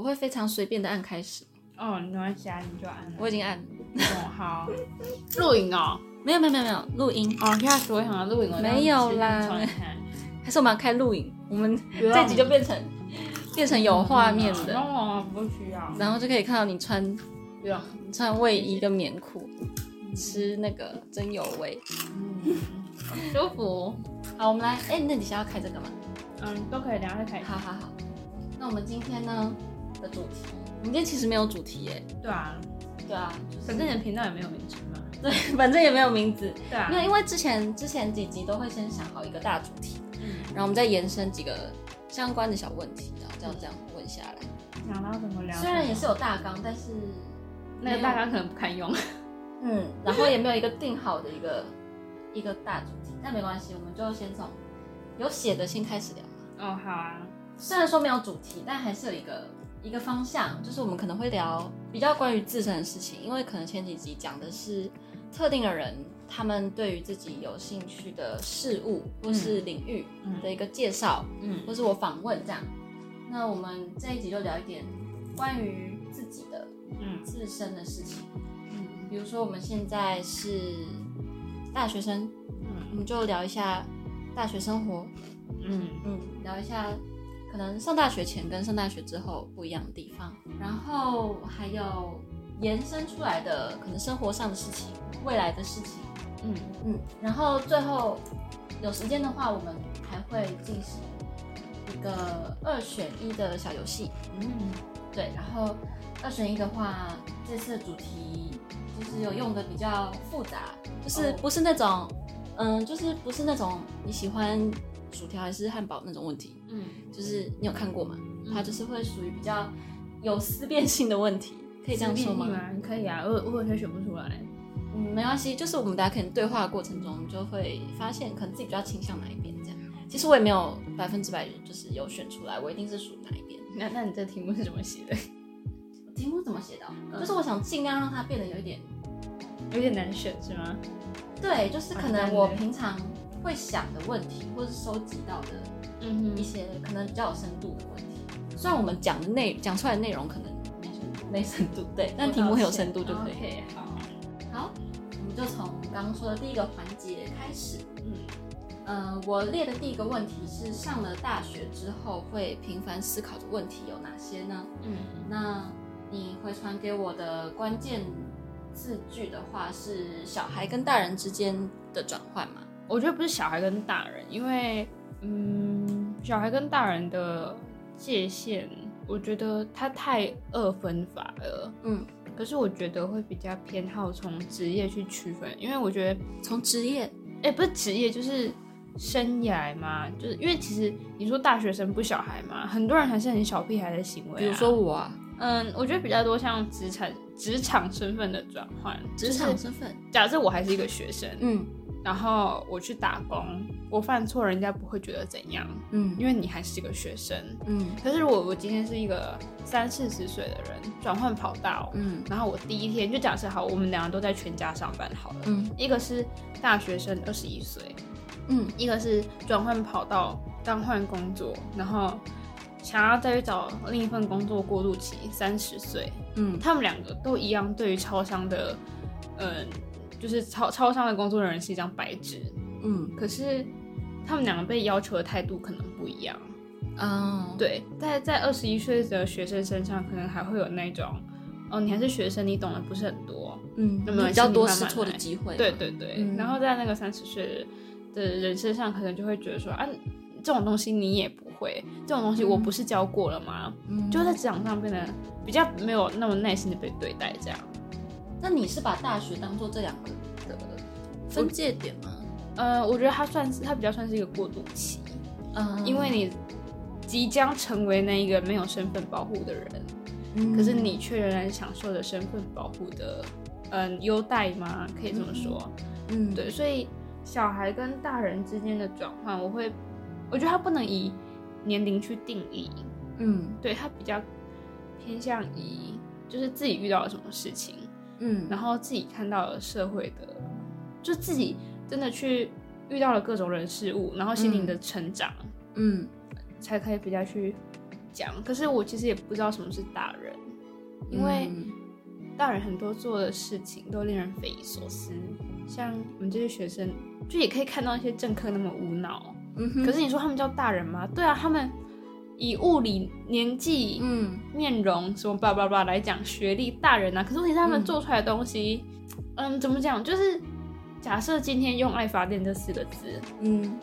我会非常随便的按开始。哦，没关系啊，你就按了。我已经按了，哦，好，录影哦。没有没有没有没有录音，哦，现在所想要录影，了没有啦。还是我们要开录影？我们 这集就变成 变成有画面的，哦，不需要。然后就可以看到你穿不用穿卫衣跟棉裤，吃那个真有味，嗯，舒服。好，我们来，哎，那你想要开这个吗？嗯，都可以，等下再开。好好好。那我们今天呢的主题，我们今天其实没有主题耶。对啊，对啊，反正你的频道也没有名字嘛。对，反正也没有名字。对啊，没有，因为之前之前几集都会先想好一个大主题，嗯，然后我们再延伸几个相关的小问题，然后这样这样问下来。想到怎么聊？虽然也是有大纲，但是那个大纲可能不堪用。嗯，然后也没有一个定好的一个一个大主题，但没关系，我们就先从有写的先开始聊哦，好啊。虽然说没有主题，但还是有一个一个方向，就是我们可能会聊比较关于自身的事情，因为可能前几集讲的是。特定的人，他们对于自己有兴趣的事物或是领域的一个介绍，嗯，或是我访问这样。那我们这一集就聊一点关于自己的，嗯，自身的事情，嗯，比如说我们现在是大学生，嗯，我们就聊一下大学生活，嗯。嗯，聊一下可能上大学前跟上大学之后不一样的地方，然后还有。延伸出来的可能生活上的事情，未来的事情，嗯嗯，然后最后有时间的话，我们还会进行一个二选一的小游戏，嗯，对，然后二选一的话，这次的主题就是有用的比较复杂，就是不是那种，嗯，就是不是那种你喜欢薯条还是汉堡那种问题，嗯，就是你有看过吗？它就是会属于比较有思辨性的问题。可以这样说吗？可以啊，我我有些选不出来。嗯，没关系，就是我们大家可能对话的过程中，就会发现可能自己比较倾向哪一边这样。其实我也没有百分之百就是有选出来，我一定是属哪一边。那那你这题目是怎么写的？题目怎么写的？就是我想尽量让它变得有一点有点难选，是吗？对，就是可能我平常会想的问题，或是收集到的嗯一些可能比较有深度的问题。虽然我们讲的内讲出来的内容可能。没深度，没深度对，但题目很有深度就可以。好，好，我们就从刚刚说的第一个环节开始。嗯，呃，我列的第一个问题是，上了大学之后会频繁思考的问题有哪些呢？嗯，那你回传给我的关键字句的话是小孩跟大人之间的转换吗？我觉得不是小孩跟大人，因为，嗯，小孩跟大人的界限。我觉得他太二分法了，嗯，可是我觉得会比较偏好从职业去区分，因为我觉得从职业，哎，不是职业，就是生涯嘛，就是因为其实你说大学生不小孩嘛，很多人还是很小屁孩的行为，比如说我，啊，嗯，我觉得比较多像职场职场身份的转换，职场身份，假设我还是一个学生，嗯。然后我去打工，我犯错，人家不会觉得怎样，嗯，因为你还是一个学生，嗯。可是如果我今天是一个三四十岁的人，转换跑道，嗯，然后我第一天就假设好，我们两个都在全家上班好了，嗯，一个是大学生二十一岁，嗯，一个是转换跑道刚换工作，然后想要再去找另一份工作过渡期三十岁，嗯，他们两个都一样，对于超商的，嗯。就是超超商的工作人员是一张白纸，嗯，可是他们两个被要求的态度可能不一样，哦，对，在在二十一岁的学生身上，可能还会有那种，哦，你还是学生，你懂得不是很多，嗯，有没有比较多试错的机会？对对对，然后在那个三十岁的人身上，可能就会觉得说，啊，这种东西你也不会，这种东西我不是教过了吗？嗯，就在职场上变得比较没有那么耐心的被对待，这样。那你是把大学当做这两个的分界点吗？呃，我觉得它算是它比较算是一个过渡期，嗯，因为你即将成为那一个没有身份保护的人，嗯，可是你却仍然享受着身份保护的，嗯，优待吗？可以这么说，嗯，对，所以小孩跟大人之间的转换，我会，我觉得他不能以年龄去定义，嗯，对他比较偏向于就是自己遇到了什么事情。嗯，然后自己看到了社会的，就自己真的去遇到了各种人事物，然后心灵的成长，嗯，才可以比较去讲。可是我其实也不知道什么是大人，因为大人很多做的事情都令人匪夷所思。像我们这些学生，就也可以看到一些政客那么无脑。嗯哼。可是你说他们叫大人吗？对啊，他们以物理、年纪、嗯、面容什么叭叭叭来讲学历大人啊。可是问题是他们做出来的东西，嗯，怎么讲？就是假设今天用“爱发电”这四个字，嗯。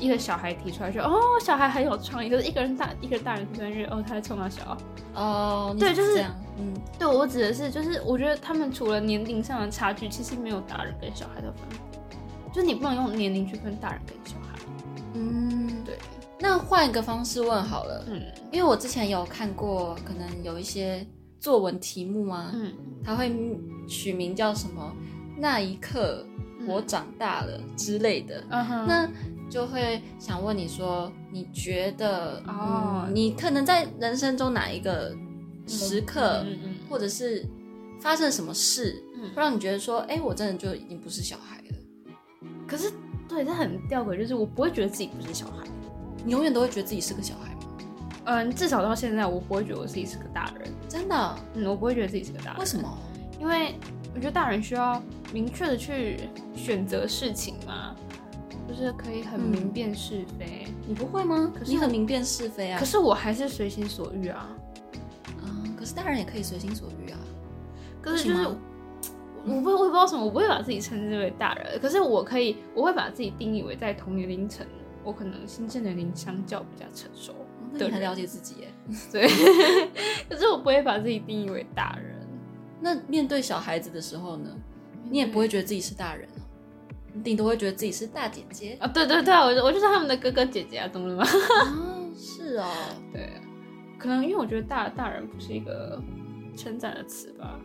一个小孩提出来说：“哦，小孩很有创意。”可是一个人大，一个大人提出来说：“哦，他在冲他小。”哦，对，就是这样。嗯，对我指的是，就是我觉得他们除了年龄上的差距，其实没有大人跟小孩的分。就是你不能用年龄去分大人跟小孩。嗯，对。那换一个方式问好了。嗯，因为我之前有看过，可能有一些作文题目啊，嗯，他会取名叫什么“那一刻我长大了”之类的。嗯哼，那。就会想问你说，你觉得哦，你可能在人生中哪一个时刻，嗯或者是发生什么事，会让你觉得说，哎，我真的就已经不是小孩了。可是，对，这很吊诡，就是我不会觉得自己不是小孩，你永远都会觉得自己是个小孩吗？嗯，至少到现在，我不会觉得我自己是个大人。真的？嗯，我不会觉得自己是个大人。为什么？因为我觉得大人需要明确的去选择事情嘛。就是可以很明辨是非，你不会吗？可是你很明辨是非啊。可是我还是随心所欲啊。嗯，可是大人也可以随心所欲啊。可是就是，我不，我也不知道什么，我不会把自己称之为大人。可是我可以，我会把自己定义为在同年龄层，我可能心智年龄相较比较成熟。你很了解自己耶。对。可是我不会把自己定义为大人。那面对小孩子的时候呢？你也不会觉得自己是大人你。顶多会觉得自己是大姐姐啊，对对对，我我就是他们的哥哥姐姐啊，懂了吗？是哦，对，可能因为我觉得大大人不是一个称赞的词吧，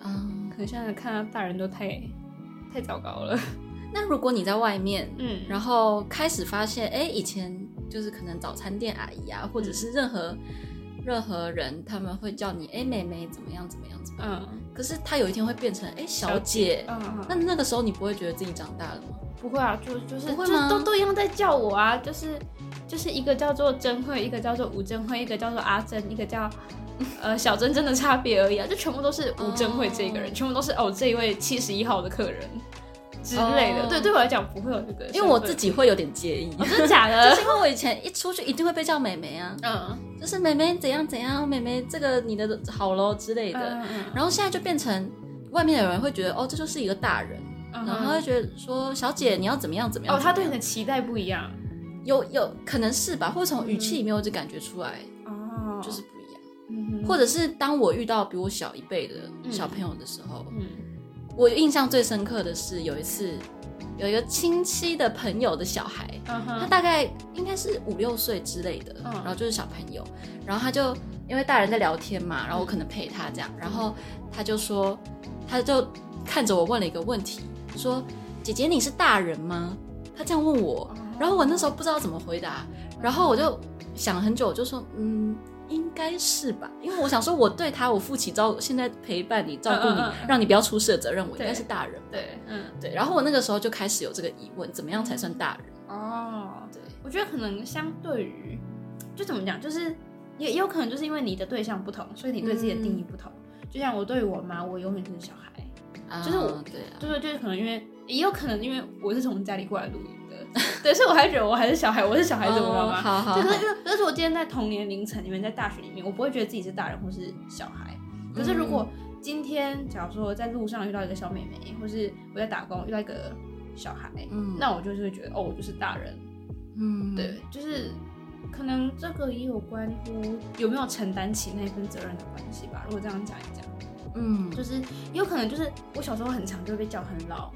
嗯，可能现在看到大人都太太糟糕了。那如果你在外面，嗯，然后开始发现，哎，以前就是可能早餐店阿姨啊，或者是任何。任何人他们会叫你哎妹妹怎么样怎么样怎么样，嗯，可是他有一天会变成哎小姐，嗯嗯，那那个时候你不会觉得自己长大了吗？不会啊，就就是就都都一样在叫我啊，就是就是一个叫做珍慧，一个叫做吴珍慧，一个叫做阿珍，一个叫 呃小珍珍的差别而已啊，就全部都是吴珍慧这个人，全部都是哦这一位七十一号的客人。之类的，对，对我来讲不会有这个，因为我自己会有点介意，真的假的？就是因为我以前一出去一定会被叫美眉啊，嗯，就是美眉怎样怎样，美眉这个你的好喽之类的，然后现在就变成外面的人会觉得哦，这就是一个大人，然后会觉得说小姐你要怎么样怎么样，哦，他对你的期待不一样，有有可能是吧，或者从语气里面我就感觉出来，哦，就是不一样，嗯，或者是当我遇到比我小一辈的小朋友的时候，嗯。我印象最深刻的是有一次，有一个亲戚的朋友的小孩，他大概应该是五六岁之类的，然后就是小朋友，然后他就因为大人在聊天嘛，然后我可能陪他这样，然后他就说，他就看着我问了一个问题，说：“姐姐你是大人吗？”他这样问我，然后我那时候不知道怎么回答，然后我就想了很久，我就说：“嗯。”应该是吧，因为我想说，我对他，我负起照现在陪伴你、照顾你，让你不要出事的责任，我应该是大人。对，嗯，对。然后我那个时候就开始有这个疑问：怎么样才算大人？哦，对，我觉得可能相对于，就怎么讲，就是也也有可能就是因为你的对象不同，所以你对自己的定义不同。就像我对于我妈，我永远就是小孩，就是我，对，就是就是可能因为，也有可能因为我是从家里过来录音。对，所以我还觉得我还是小孩，我是小孩子，知道吗？好好。可是，可是我今天在同年龄层里面，在大学里面，我不会觉得自己是大人或是小孩。可是，如果今天假如说在路上遇到一个小妹妹，或是我在打工遇到一个小孩，嗯，那我就是会觉得，哦，我就是大人。嗯，对，就是可能这个也有关乎有没有承担起那份责任的关系吧。如果这样讲一讲，嗯，就是有可能就是我小时候很长就会被叫很老。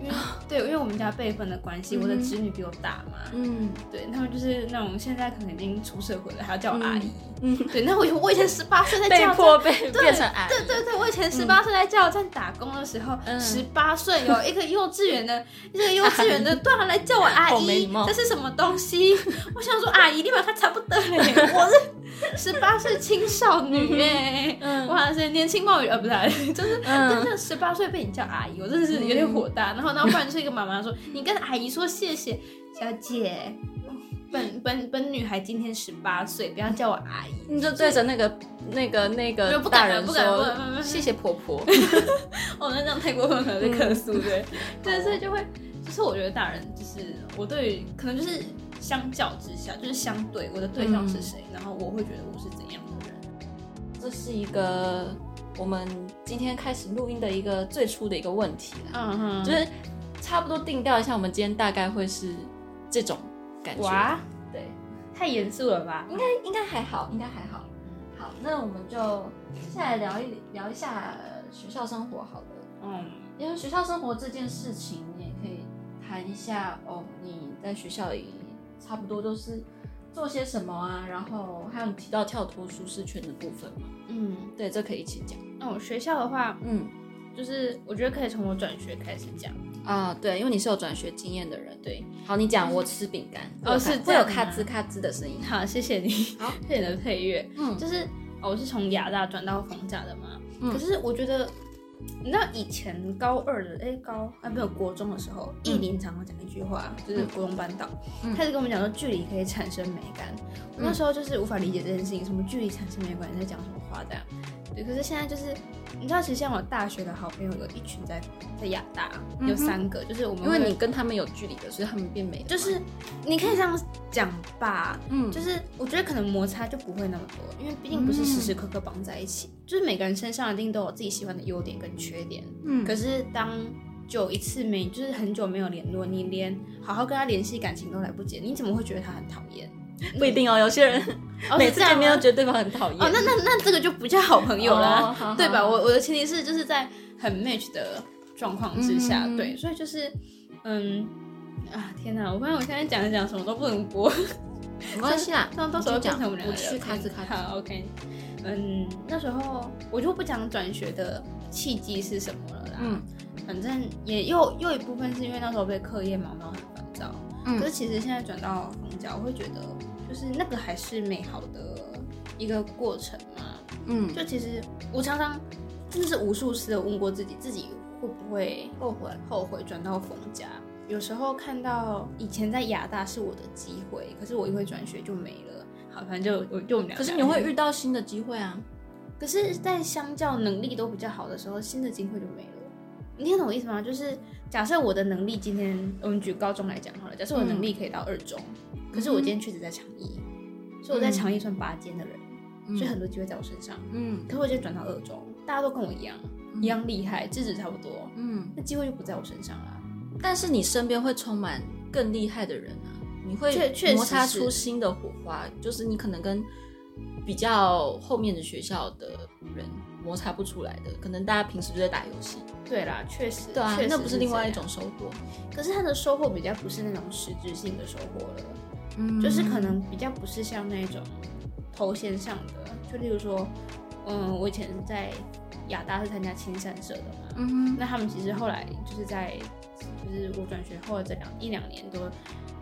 因为对，因为我们家辈分的关系，我的侄女比我大嘛，嗯，对，他们就是那种现在可能已经出社会了，还要叫我阿姨，嗯，对，那我我以前十八岁在被迫被变成阿姨，对对对，我以前十八岁在加油站打工的时候，十八岁有一个幼稚园的一个幼稚园的突然来叫我阿姨，这是什么东西？我想说阿姨，你把他差不多嘞，我是十八岁青少女哎，我好像是年轻貌美，呃，不是，就是真的十八岁被你叫阿姨，我真的是有点火大，然后。然后不然就是一个妈妈说：“你跟阿姨说谢谢，小姐。”本本本女孩今天十八岁，不要叫我阿姨。你就对着那个那个那个大人说，谢谢婆婆。哦，那这样太过分，可能被客诉，对。对，所以就会，就是我觉得大人就是我对于可能就是相较之下，就是相对我的对象是谁，然后我会觉得我是怎样的人。这是一个我们今天开始录音的一个最初的一个问题嗯哼，就是差不多定调一下，我们今天大概会是这种感觉。哇，对，太严肃了吧？应该应该还好，应该还好。好，那我们就接下来聊一聊一下学校生活，好了。嗯，因为学校生活这件事情，你也可以谈一下哦。你在学校里差不多都是。做些什么啊？然后还有提到跳脱舒适圈的部分嘛？嗯，对，这可以一起讲。哦，学校的话，嗯，就是我觉得可以从我转学开始讲啊。对，因为你是有转学经验的人。对，好，你讲我吃饼干哦，是会有咔吱咔吱的声音。好，谢谢你。好，谢谢你的配乐。嗯，就是我是从亚大转到逢甲的嘛。嗯，可是我觉得。你知道以前高二的哎高还没有国中的时候，艺林常常讲一句话，就是国中班导，他就跟我们讲说距离可以产生美感。我那时候就是无法理解这件事情，什么距离产生美感，你在讲什么话这样。对，可是现在就是。你知道，其实像我大学的好朋友有一群在在亚大，有三个，就是我们因为你跟他们有距离的，所以他们变美。就是你可以这样讲吧，嗯，就是我觉得可能摩擦就不会那么多，因为毕竟不是时时刻刻绑在一起。就是每个人身上一定都有自己喜欢的优点跟缺点，嗯。可是当久一次没，就是很久没有联络，你连好好跟他联系感情都来不及，你怎么会觉得他很讨厌？不一定哦，有些人每次见面都觉得对方很讨厌。哦，那那那这个就不叫好朋友了，对吧？我我的前提是就是在很 match 的状况之下，对，所以就是嗯啊天哪！我发现我现在讲一讲什么都不能播，没关系啦，那到时候变成我们两个去开始开。好，OK。嗯，那时候我就不讲转学的契机是什么了啦。嗯，反正也又又一部分是因为那时候被课业忙到。嗯，可是其实现在转到冯家，我会觉得就是那个还是美好的一个过程嘛。嗯，就其实我常常真的是无数次的问过自己，自己会不会后悔后悔转到冯家？有时候看到以前在亚大是我的机会，可是我因为转学就没了。好，反正就我就我们俩。可是你会遇到新的机会啊。可是，在相较能力都比较好的时候，新的机会就没了。你听懂我意思吗？就是假设我的能力今天，我们举高中来讲好了。假设我的能力可以到二中，可是我今天确实在长艺，所以我在长一算拔尖的人，所以很多机会在我身上。嗯，可是我今天转到二中，大家都跟我一样，一样厉害，资质差不多。嗯，那机会就不在我身上了。但是你身边会充满更厉害的人啊，你会摩擦出新的火花，就是你可能跟比较后面的学校的人。摩擦不出来的，可能大家平时就在打游戏。对啦，确实，对啊，那不是另外一种收获。可是他的收获比较不是那种实质性的收获了，嗯，就是可能比较不是像那种头衔上的，就例如说，嗯，我以前在亚大是参加青善社的嘛，嗯哼，那他们其实后来就是在，就是我转学后的这两一两年都。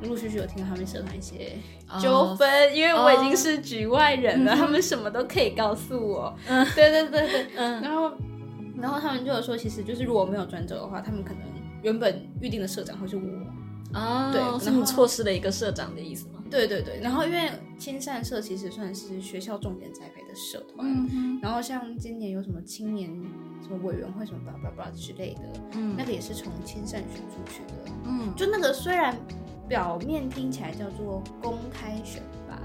陆陆续续有听到他们社团一些纠纷，因为我已经是局外人了，他们什么都可以告诉我。嗯，对对对对，嗯。然后，然后他们就有说，其实就是如果没有转走的话，他们可能原本预定的社长会是我。哦，对，是你错失了一个社长的意思吗？对对对。然后，因为青善社其实算是学校重点栽培的社团，嗯然后像今年有什么青年什么委员会什么叭叭叭之类的，嗯，那个也是从青善选出去的，嗯，就那个虽然。表面听起来叫做公开选拔，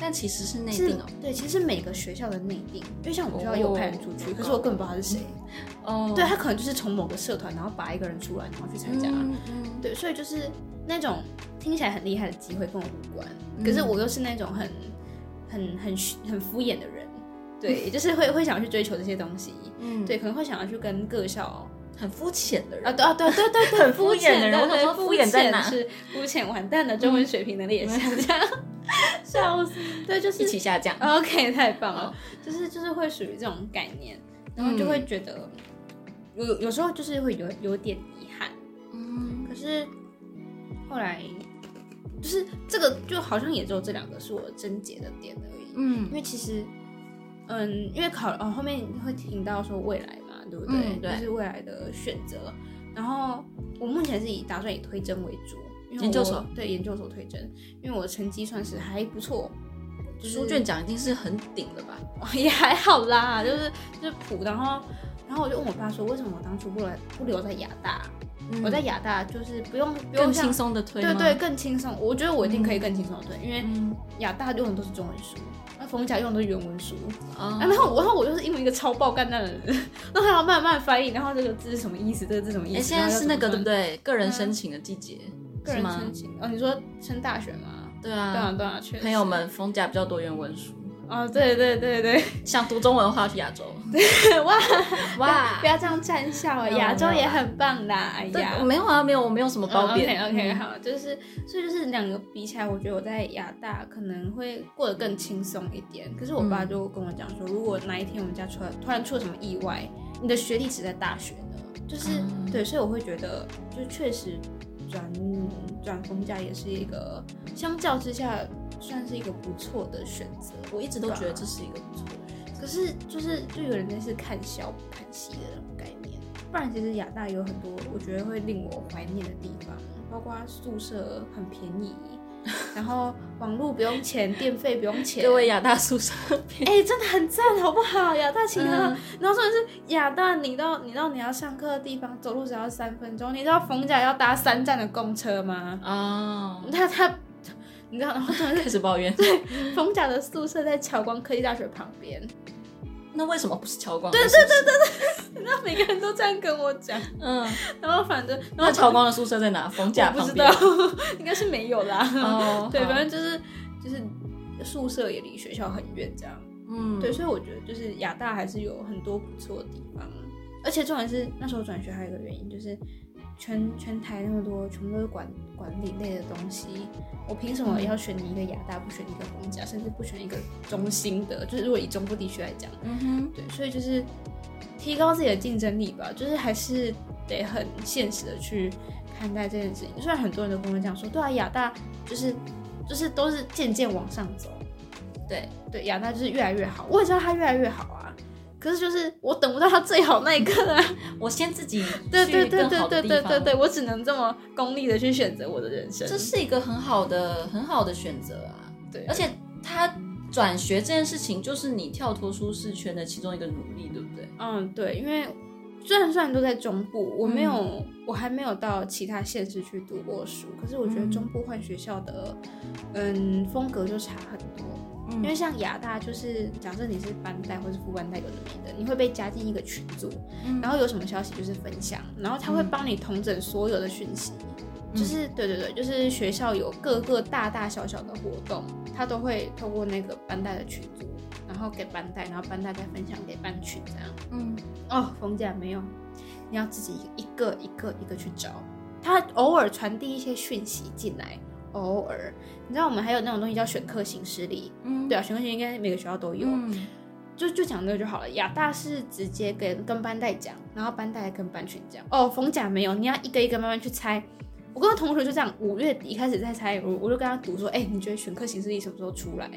但其实是内定哦。对，其实每个学校的内定，因为像我们学校有派人出去，可是我根本不知道他是谁。哦，对他可能就是从某个社团，然后拔一个人出来，然后去参加。嗯嗯。对，所以就是那种听起来很厉害的机会跟我无关。可是我又是那种很、很、很、很敷衍的人。对，就是会会想要去追求这些东西。嗯。对，可能会想要去跟各校。很肤浅的人啊，对啊，对对对对，很肤浅的人。我想说，肤浅在哪？是肤浅完蛋的中文水平能力也下降，笑死。对，就是一起下降。OK，太棒了。就是就是会属于这种概念，然后就会觉得有有时候就是会有有点遗憾。嗯，可是后来就是这个就好像也只有这两个是我症结的点而已。嗯，因为其实嗯，因为考哦后面会听到说未来。对不对？就是未来的选择。然后我目前是以打算以推甄为主，研究所对研究所推甄，因为我成绩算是还不错，书卷奖已经是很顶了吧？也还好啦，就是就是普，然后然后我就问我爸说，为什么我当初不来不留在亚大？我在亚大就是不用不用轻松的推，对对，更轻松。我觉得我一定可以更轻松的推，因为亚大用的都是中文书，那冯甲用的都是原文书啊。然后然后我就是因为一个超爆干的人，然后要慢慢翻译，然后这个字是什么意思？这个字什么意思？现在是那个对不对？个人申请的季节，个人申请哦。你说升大学吗？对啊，对啊，对啊，确朋友们，冯甲比较多原文书。哦，对对对对，想读中文的话去亚洲。哇哇，不要这样站笑，亚洲也很棒的。哎呀，没有啊，没有，我没有什么褒贬。OK OK，好，就是所以就是两个比起来，我觉得我在亚大可能会过得更轻松一点。可是我爸就跟我讲说，如果哪一天我们家出突然出了什么意外，你的学历只在大学呢，就是对，所以我会觉得，就确实转转风家也是一个相较之下。算是一个不错的选择，我一直都觉得这是一个不错。可是就是就有人类是看小不看细的那种概念，不然其实亚大有很多我觉得会令我怀念的地方，包括宿舍很便宜，然后网络不用钱，电费不用钱。各位亚大宿舍，哎，真的很赞，好不好？亚大请客，然后说的是亚大，你到你到你要上课的地方走路只要三分钟，你知道逢甲要搭三站的公车吗？哦，那他。你知道，然后突然开始抱怨。对，逢甲的宿舍在侨光科技大学旁边。那为什么不是乔光？对对对对对，那每个人都这样跟我讲。嗯，然后反正，那乔光的宿舍在哪？冯甲不知道，应该是没有啦。哦，对，反正就是就是宿舍也离学校很远，这样。嗯，对，所以我觉得就是亚大还是有很多不错的地方，而且重点是那时候转学还有一个原因就是。全全台那么多，全部都是管管理类的东西，我凭什么要选你一个亚大，不选一个公家，甚至不选一个中心的？就是如果以中部地区来讲，嗯哼，对，所以就是提高自己的竞争力吧，就是还是得很现实的去看待这件事情。虽然很多人都跟我讲说，对啊，亚大就是就是都是渐渐往上走，对对，亚大就是越来越好，我也知道它越来越好啊。可是就是我等不到他最好那一刻啊！我先自己对对对对对对对对，我只能这么功利的去选择我的人生。这是一个很好的很好的选择啊！对，而且他转学这件事情，就是你跳脱舒适圈的其中一个努力，对不对？嗯，对，因为虽然虽然都在中部，我没有我还没有到其他县市去读过书，可是我觉得中部换学校的嗯风格就差很多。因为像亚大，就是假设你是班代或是副班代有的没的，你会被加进一个群组，然后有什么消息就是分享，然后他会帮你统整所有的讯息，就是对对对，就是学校有各个大大小小的活动，他都会透过那个班代的群组，然后给班代，然后班带再分享给班群这样。嗯，哦，冯姐没有，你要自己一个一个一个去找，他偶尔传递一些讯息进来。偶尔，你知道我们还有那种东西叫选课形式力，嗯，对啊，选课形式应该每个学校都有，嗯，就就讲那个就好了。亚大是直接跟跟班代讲，然后班代跟班群讲。哦，逢甲没有，你要一个一个慢慢去猜。我跟同学就这样，五月底开始在猜，我我就跟他读说，哎，你觉得选课形式力什么时候出来？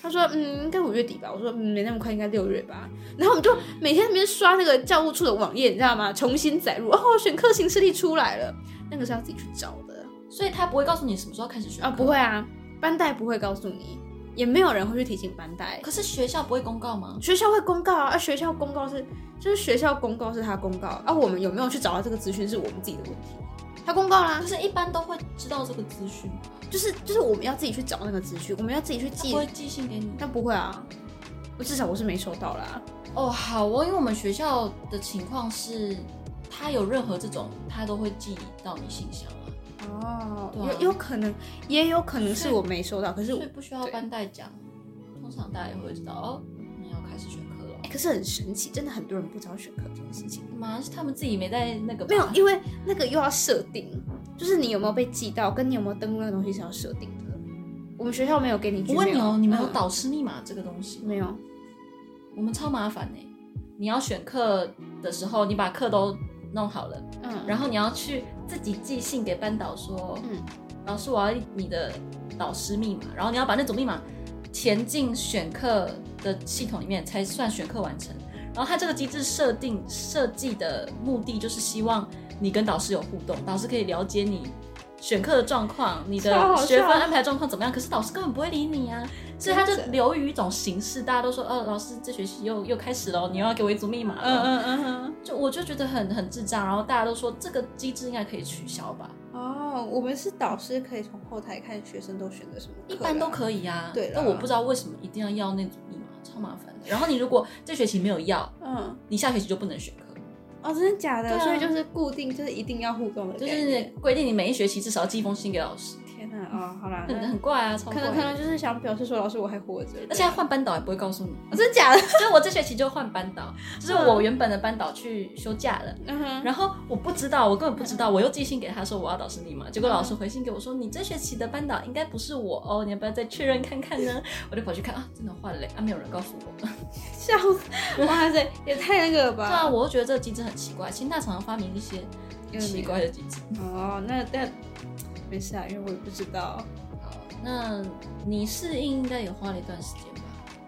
他说，嗯，应该五月底吧。我说，没那么快，应该六月吧。然后我们就每天那边刷那个教务处的网页，你知道吗？重新载入，哦，选课形式力出来了，那个是要自己去找的。所以他不会告诉你什么时候开始学啊？不会啊，班代不会告诉你，也没有人会去提醒班代。可是学校不会公告吗？学校会公告啊，而学校公告是就是学校公告是他公告，啊，我们有没有去找到这个资讯是我们自己的问题。他公告啦，可是一般都会知道这个资讯，就是就是我们要自己去找那个资讯，我们要自己去寄，会寄信给你？但不会啊，我至少我是没收到啦。哦，好哦，因为我们学校的情况是，他有任何这种，他都会寄到你信箱。哦，有有可能，也有可能是我没收到，可是所以不需要班代讲，通常大家也会知道哦，你要开始选课了。可是很神奇，真的很多人不知道选课这件事情。妈，是他们自己没在那个没有，因为那个又要设定，就是你有没有被寄到，跟你有没有登录那个东西是要设定的。我们学校没有给你。我问你哦，你们有导师密码这个东西没有？我们超麻烦呢。你要选课的时候，你把课都。弄好了，嗯，然后你要去自己寄信给班导说，嗯，老师我要你的导师密码，然后你要把那种密码填进选课的系统里面才算选课完成。然后它这个机制设定设计的目的就是希望你跟导师有互动，导师可以了解你选课的状况，你的学分安排状况怎么样？可是导师根本不会理你啊，所以他就流于一种形式，大家都说，呃，老师这学期又又开始了，你又要给我一组密码了，嗯嗯嗯嗯，就我就觉得很很智障，然后大家都说这个机制应该可以取消吧？哦，我们是导师可以从后台看学生都选择什么，一般都可以啊。对，但我不知道为什么一定要要那组密码，超麻烦的。然后你如果这学期没有要，嗯，你下学期就不能选课。哦，真的假的？所以就是固定，就是一定要互动的，就是规定你每一学期至少要寄一封信给老师。天哪，哦，好啦，很很怪啊，可能可能就是想表示说老师我还活着，而且换班导也不会告诉你，真的假的？所以我这学期就换班导，就是我原本的班导去休假了，然后我不知道，我根本不知道，我又寄信给他说我要导师密码，结果老师回信给我说你这学期的班导应该不是我哦，你要不要再确认看看呢？我就跑去看啊，真的换了，啊，没有人告诉我，笑死，哇塞，也太那个了吧？对啊，我就觉得这个机制很奇怪，清大常常发明一些奇怪的机制。哦，那那没事啊，因为我也不知道。那你适应应该也花了一段时间吧？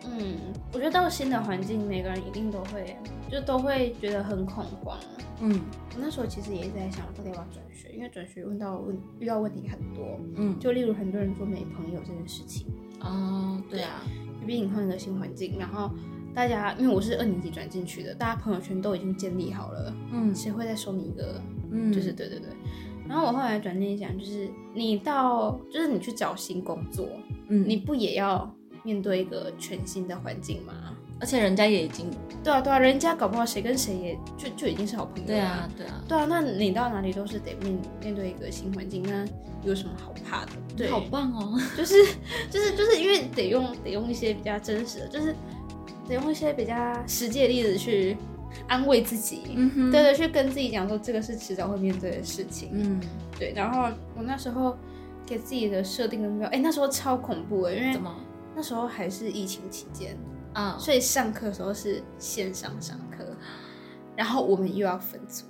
嗯，我觉得到新的环境，每个人一定都会，就都会觉得很恐慌。嗯，我那时候其实也一直在想，到底要不要转学，因为转学问到问遇到问题很多。嗯，就例如很多人说没朋友这件事情。哦，对啊，毕竟换一个新环境，然后大家因为我是二年级转进去的，大家朋友圈都已经建立好了。嗯，谁会再收你一个？嗯，就是对对对。然后我后来转念一想，就是你到，就是你去找新工作，嗯，你不也要面对一个全新的环境吗？而且人家也已经，对啊对啊，人家搞不好谁跟谁也就就已经是好朋友。对啊对啊对啊，那你到哪里都是得面面对一个新环境，那有什么好怕的？对，好棒哦，就是就是就是因为得用得用一些比较真实的，就是得用一些比较实际的例子去。安慰自己，对对，去跟自己讲说这个是迟早会面对的事情，嗯，对。然后我那时候给自己的设定的目标，哎，那时候超恐怖哎，因为那时候还是疫情期间啊，所以上课的时候是线上上课，然后我们又要分组。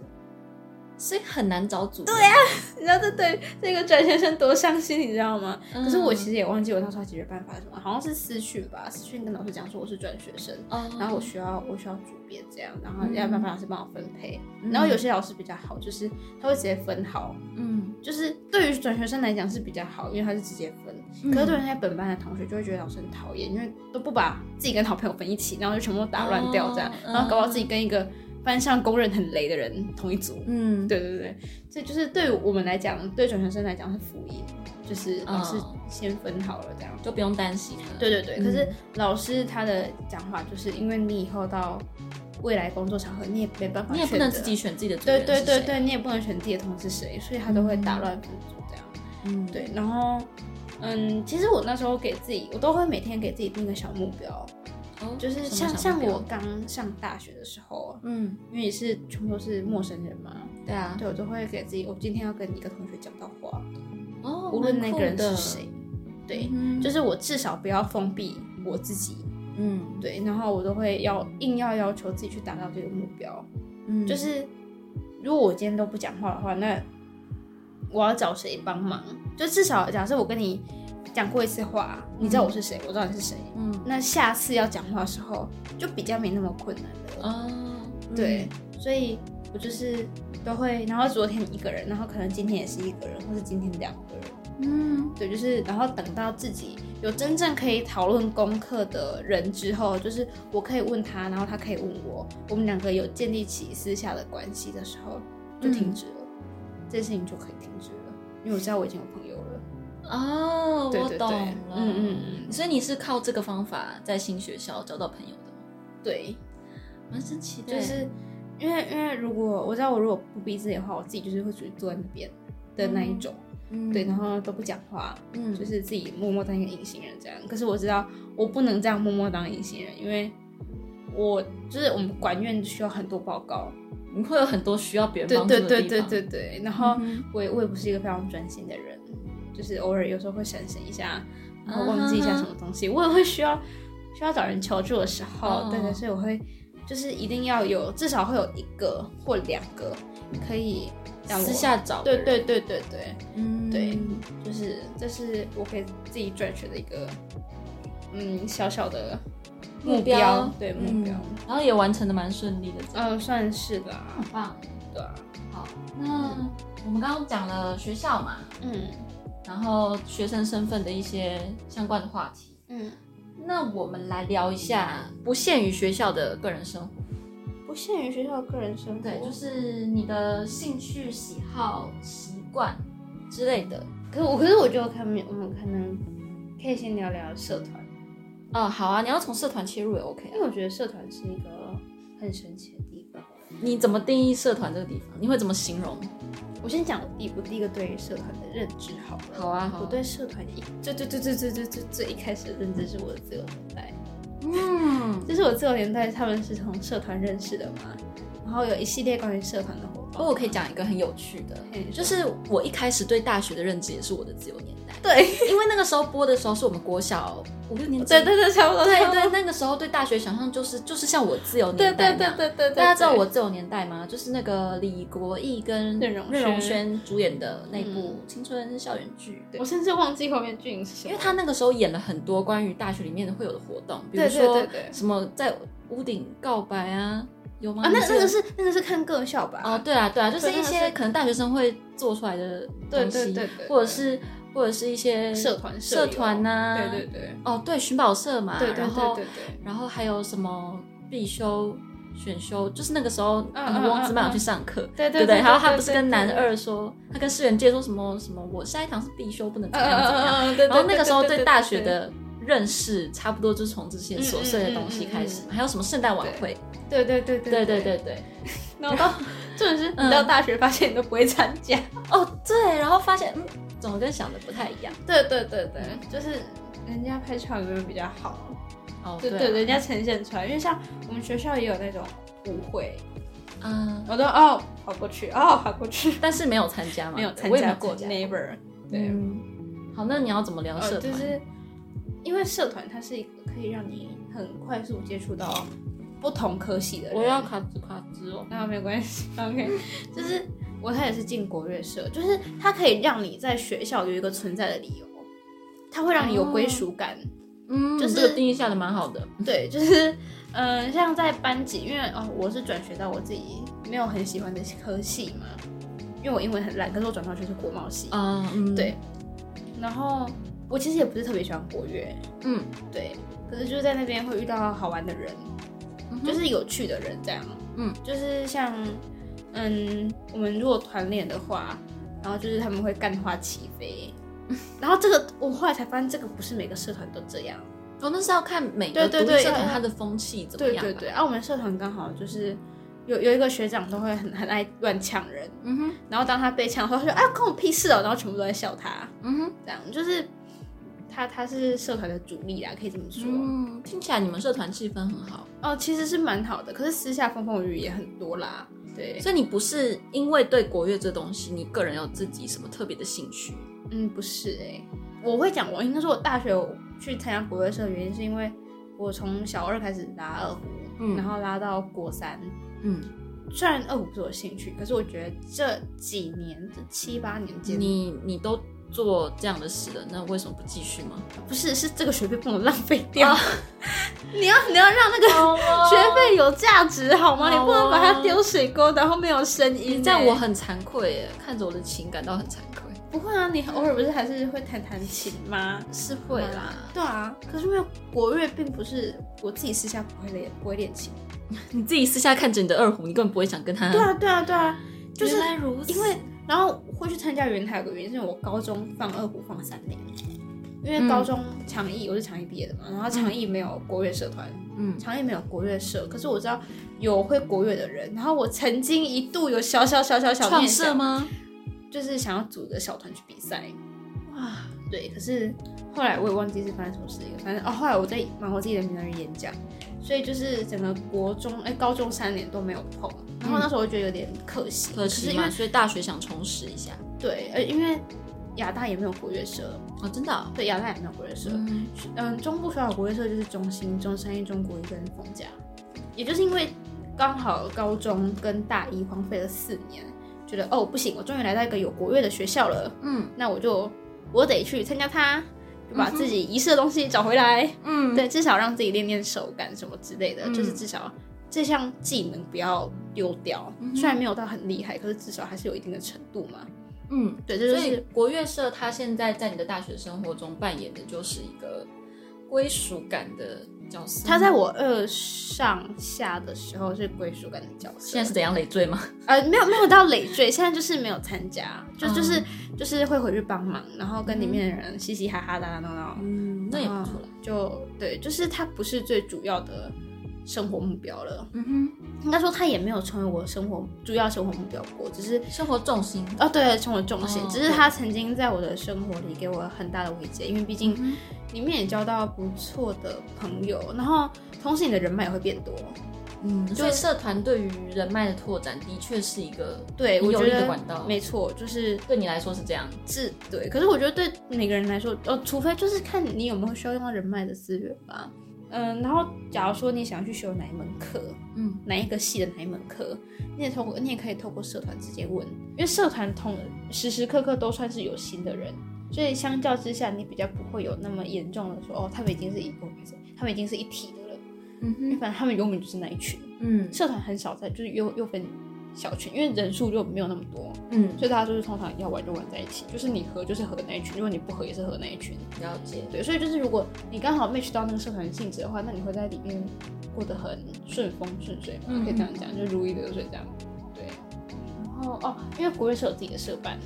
所以很难找组。对呀，你知道这对这个转学生多伤心，你知道吗？可是我其实也忘记我那时候解决办法是什么，好像是私讯吧，私讯跟老师讲说我是转学生，然后我需要我需要组别这样，然后要办法老师帮我分配。然后有些老师比较好，就是他会直接分好，嗯，就是对于转学生来讲是比较好，因为他是直接分。可是对人家本班的同学就会觉得老师很讨厌，因为都不把自己跟好朋友分一起，然后就全部都打乱掉这样，然后搞到自己跟一个。班上公认很雷的人同一组，嗯，对对对，这就是对我们来讲，对转学生来讲是福音，就是老师先分好了，这样。就不用担心。对对对，可是老师他的讲话就是因为你以后到未来工作场合，你也没办法，你也不能自己选自己的，对对对对，你也不能选自己的同事谁，所以他都会打乱分组这样。嗯，对，然后嗯，其实我那时候给自己，我都会每天给自己定个小目标。就是像像我？刚上大学的时候，嗯，因为也是全部都是陌生人嘛，对啊，对我就会给自己，我今天要跟一个同学讲到话，哦，无论那个人是谁，对，就是我至少不要封闭我自己，嗯，对，然后我都会要硬要要求自己去达到这个目标，嗯，就是如果我今天都不讲话的话，那我要找谁帮忙？就至少假设我跟你。讲过一次话，你知道我是谁，我知道你是谁。嗯，那下次要讲话的时候就比较没那么困难了。哦，对，所以我就是都会，然后昨天一个人，然后可能今天也是一个人，或是今天两个人。嗯，对，就是然后等到自己有真正可以讨论功课的人之后，就是我可以问他，然后他可以问我，我们两个有建立起私下的关系的时候，就停止了，这件事情就可以停止了，因为我知道我已经有朋友。哦，我懂了。嗯嗯嗯，所以你是靠这个方法在新学校找到朋友的吗？对，蛮神奇的。就是因为因为如果我知道我如果不逼自己的话，我自己就是会属于坐在那边的那一种。嗯，对，然后都不讲话，嗯，就是自己默默当一个隐形人这样。可是我知道我不能这样默默当隐形人，因为我就是我们管院需要很多报告，你会有很多需要别人帮助的地方。对对对对对对。然后我也我也不是一个非常专心的人。就是偶尔有时候会闪神一下，然后忘记一下什么东西，我也会需要需要找人求助的时候，对对，所以我会就是一定要有至少会有一个或两个可以私下找，对对对对对，嗯，对，就是这是我给自己转学的一个嗯小小的目标，对目标，然后也完成的蛮顺利的，呃，算是的，很棒，对啊。好，那我们刚刚讲了学校嘛，嗯，然后学生身份的一些相关的话题，嗯，那我们来聊一下不限于学校的个人生活，不限于学校的个人生活，对，就是你的兴趣、喜好、习惯之类的。可是我，可是我觉得看，我们可能可以先聊聊社团。哦，好啊，你要从社团切入也 OK，啊因为我觉得社团是一个很神奇的地方。你怎么定义社团这个地方？你会怎么形容？我先讲第我第一个对于社团的认知好了。好啊，我对社团一最最最最最最最最一开始的认知是我的自由年代。嗯，就是我自由年代，他们是从社团认识的嘛，然后有一系列关于社团的活我可以讲一个很有趣的，就是我一开始对大学的认知也是我的自由年代。对，因为那个时候播的时候是我们国小。五六年级，对对对，差不多。对对，那个时候对大学想象就是就是像我自由年代对对对对对。大家知道我自由年代吗？就是那个李国毅跟任荣任荣萱主演的那部青春校园剧。我甚至忘记后面剧情是什么。因为他那个时候演了很多关于大学里面会有的活动，比如说什么在屋顶告白啊，有吗？啊，那那个是那个是看个校吧？哦，对啊对啊，就是一些可能大学生会做出来的东西，或者是。或者是一些社团社团呐，对对对，哦对，寻宝社嘛，对对对对，然后还有什么必修选修，就是那个时候王子曼去上课，对对对，然后他不是跟男二说，他跟世元介说什么什么，我下一堂是必修，不能怎么样怎么样，然后那个时候对大学的认识，差不多就从这些琐碎的东西开始，还有什么圣诞晚会，对对对对对对。对，然后重点是你到大学发现你都不会参加，哦对，然后发现嗯。怎么跟想的不太一样？对对对对，就是人家拍照有没有比较好？哦，对对，人家呈现出来，因为像我们学校也有那种舞会，嗯，我都哦跑过去，哦跑过去，但是没有参加嘛，没有参加过 neighbor。对，好，那你要怎么聊社团？就是因为社团它是一个可以让你很快速接触到不同科系的人。我要卡兹卡兹哦，那没关系，OK，就是。我他也是进国乐社，就是它可以让你在学校有一个存在的理由，它会让你有归属感。嗯，就是这个定义下的蛮好的。对，就是，嗯，像在班级，因为哦，我是转学到我自己没有很喜欢的科系嘛，因为我英文很烂，可是我转到就是国贸系。嗯，对。然后我其实也不是特别喜欢国乐，嗯，对。可是就是在那边会遇到好玩的人，就是有趣的人这样。嗯，就是像。嗯，我们如果团练的话，然后就是他们会干花起飞，然后这个我后来才发现，这个不是每个社团都这样，哦，那是要看每个独立社团它的风气怎么样。对对对，啊，我们社团刚好就是有有一个学长都会很很爱乱呛人，嗯哼，然后当他被呛的时候，他说：“哎，关我屁事哦！”然后全部都在笑他，嗯哼，这样就是他他是社团的主力啦，可以这么说。嗯，听起来你们社团气氛很好哦，其实是蛮好的，可是私下风风雨雨也很多啦。对，所以你不是因为对国乐这东西，你个人有自己什么特别的兴趣？嗯，不是哎，我会讲，我应该说，我大学去参加国乐社的原因是因为我从小二开始拉二胡，嗯，然后拉到国三，嗯，虽然二胡不是我兴趣，可是我觉得这几年这七八年间，你你都。做这样的事的，那为什么不继续吗？不是，是这个学费不能浪费掉。你要你要让那个学费有价值好吗？你不能把它丢水沟，然后没有声音。这样我很惭愧耶，看着我的琴感到很惭愧。不会啊，你偶尔不是还是会弹弹琴吗？是会啦。对啊，可是因为国乐并不是我自己私下不会练，不会练琴。你自己私下看着你的二胡，你根本不会想跟他。对啊，对啊，对啊，就是因为。然后会去参加元台有个原因，是我高中放二胡放三年，因为高中长艺我是长艺毕业的嘛，然后长艺没有国乐社团，嗯，长艺没有国乐社，可是我知道有会国乐的人，然后我曾经一度有小小小小小创社吗？就是想要组个小团去比赛，哇，对，可是后来我也忘记是发生什么事情，反正哦，后来我在忙我自己的名人演讲，所以就是整个国中哎高中三年都没有碰。然后那时候我觉得有点可惜，可惜嘛，所以大学想重拾一下。对，呃，因为亚大也没有国乐社哦，真的。对，亚大也没有国乐社。嗯，中部学校国乐社就是中心、中山一、中国一跟凤甲。也就是因为刚好高中跟大一荒废了四年，觉得哦不行，我终于来到一个有国乐的学校了。嗯，那我就我得去参加它，就把自己遗失的东西找回来。嗯，对，至少让自己练练手感什么之类的，就是至少。这项技能不要丢掉。虽然没有到很厉害，可是至少还是有一定的程度嘛。嗯，对，这就是国乐社，它现在在你的大学生活中扮演的就是一个归属感的角色。他在我二上下的时候是归属感的角色，现在是怎样累赘吗？呃，没有没有到累赘，现在就是没有参加，就就是就是会回去帮忙，然后跟里面的人嘻嘻哈哈、打打闹闹。嗯，那也不错了。就对，就是他不是最主要的。生活目标了，嗯哼，应该说他也没有成为我生活主要生活目标过，只是生活重心。哦，对，生活重心，只是他曾经在我的生活里给我很大的慰藉，因为毕竟里面也交到不错的朋友，然后同时你的人脉也会变多，嗯，所以社团对于人脉的拓展的确是一个对我觉得管道，没错，就是对你来说是这样，是，对，可是我觉得对每个人来说，哦，除非就是看你有没有需要用到人脉的资源吧。嗯，然后假如说你想要去修哪一门课，嗯，哪一个系的哪一门课，你也通过你也可以透过社团直接问，因为社团同时时刻刻都算是有心的人，所以相较之下，你比较不会有那么严重的说哦，他们已经是一不他们已经是一体的了，嗯哼，反正他们永远就是那一群，嗯，社团很少在就是又又分。小群，因为人数就没有那么多，嗯，所以大家就是通常要玩就玩在一起，就是你合就是合那一群，如果你不合也是合那一群。了解，对，所以就是如果你刚好 match 到那个社团性质的话，那你会在里面过得很顺风顺水嘛，可以这样讲，就如鱼得水这样。对，然后哦，因为国乐是有自己的社办，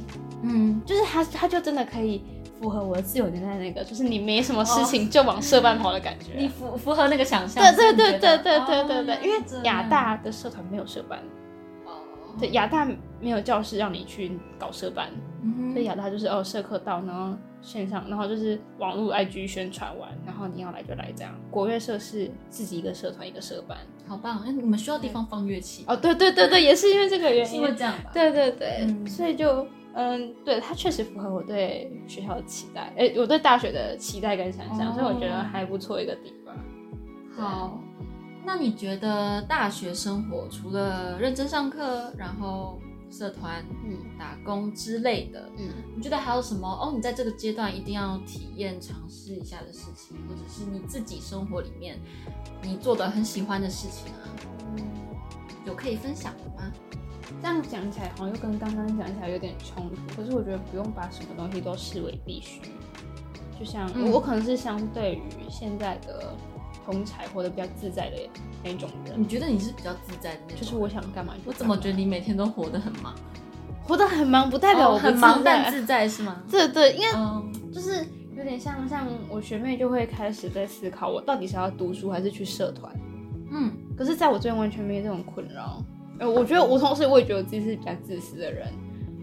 嗯，就是他他就真的可以符合我的自由年代那个，就是你没什么事情就往社办跑的感觉，你符符合那个想象。对对对对对对对对，因为亚大的社团没有社办。对，亚大没有教室让你去搞社办，所以亚大就是哦，社课到，然后线上，然后就是网络 IG 宣传完，然后你要来就来这样。国乐社是自己一个社团一个社班，好棒！哎，你们需要地方放乐器哦？对对对对，也是因为这个原因，因为这样吧？对对对，所以就嗯，对，它确实符合我对学校的期待，哎，我对大学的期待跟想象，所以我觉得还不错一个地方。好。那你觉得大学生活除了认真上课，然后社团、嗯，打工之类的，嗯，你觉得还有什么哦？你在这个阶段一定要体验、尝试一下的事情，或者是你自己生活里面你做的很喜欢的事情啊？嗯，有可以分享的吗？这样讲起来好像又跟刚刚讲起来有点冲突，可是我觉得不用把什么东西都视为必须。就像我可能是相对于现在的。通才活得比较自在的那种人，你觉得你是比较自在的那种？就是我想干嘛，我怎么觉得你每天都活得很忙？活得很忙不代表我很忙但自在是吗？对 对，因为就是有点像像我学妹就会开始在思考，我到底是要读书还是去社团？嗯，可是在我这边完全没有这种困扰。呃，我觉得我同时我也觉得自己是比较自私的人。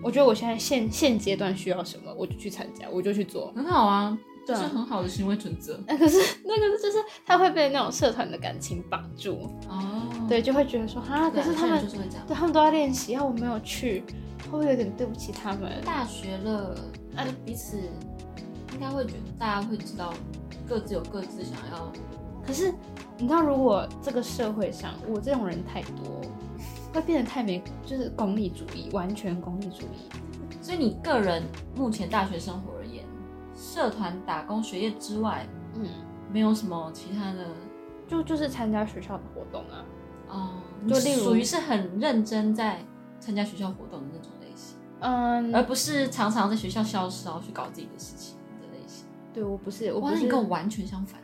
我觉得我现在现现阶段需要什么，我就去参加，我就去做，很好啊。这是很好的行为准则。那可是那个就是他会被那种社团的感情绑住哦，对，就会觉得说啊，可是他们对他们都要练习，然后我没有去，会不会有点对不起他们？大学了，那彼此应该会觉得大家会知道各自有各自想要。可是你知道，如果这个社会上我这种人太多，会变得太没，就是功利主义，完全功利主义。所以你个人目前大学生活。社团打工学业之外，嗯，没有什么其他的，就就是参加学校的活动啊，哦，就例如属于是很认真在参加学校活动的那种类型，嗯，而不是常常在学校消失然后去搞自己的事情的类型。对我不是，我不是。你跟我完全相反，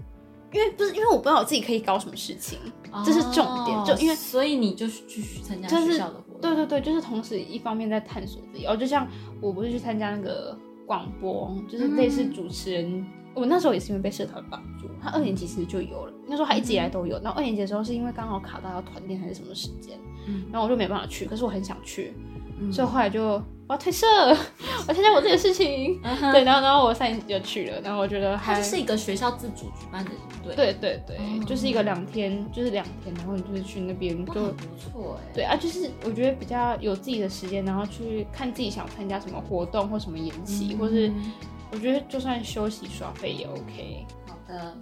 因为不是因为我不知道我自己可以搞什么事情，这是重点，就因为所以你就去参加学校的活动，对对对，就是同时一方面在探索自己，哦，就像我不是去参加那个。广播就是类似主持人，我那时候也是因为被社团绑住。他二年级其实就有了，那时候他一直以来都有。然后二年级的时候是因为刚好卡到要团练还是什么时间，然后我就没办法去。可是我很想去，所以后来就。我要退社，我参加我自己的事情，对，然后然后我三年级就去了，然后我觉得还是一个学校自主举办的，对对对对，就是一个两天，就是两天，然后你就是去那边就不错哎，对啊，就是我觉得比较有自己的时间，然后去看自己想参加什么活动或什么演习，或是我觉得就算休息耍废也 OK。好的，